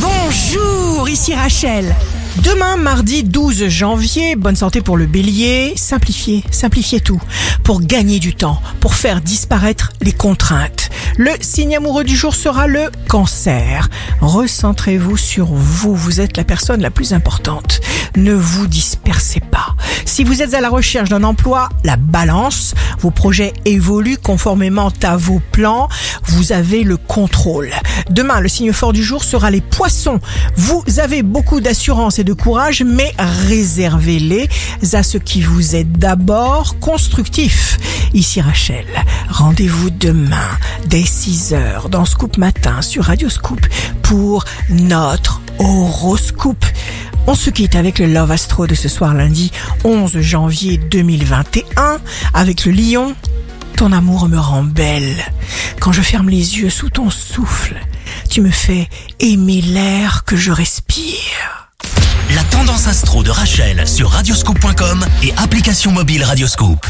Bonjour, ici Rachel. Demain, mardi 12 janvier, bonne santé pour le bélier, simplifiez, simplifiez tout, pour gagner du temps, pour faire disparaître les contraintes. Le signe amoureux du jour sera le cancer. Recentrez-vous sur vous, vous êtes la personne la plus importante. Ne vous dispersez pas. Si vous êtes à la recherche d'un emploi, la balance, vos projets évoluent conformément à vos plans, vous avez le contrôle. Demain, le signe fort du jour sera les poissons. Vous avez beaucoup d'assurance et de courage, mais réservez-les à ce qui vous est d'abord constructif. Ici Rachel, rendez-vous demain dès 6h dans Scoop Matin sur Radio Scoop pour notre horoscope. On se quitte avec le Love Astro de ce soir lundi 11 janvier 2021 avec le lion. Ton amour me rend belle. Quand je ferme les yeux sous ton souffle, tu me fais aimer l'air que je respire. La tendance astro de Rachel sur radioscope.com et application mobile Radioscope.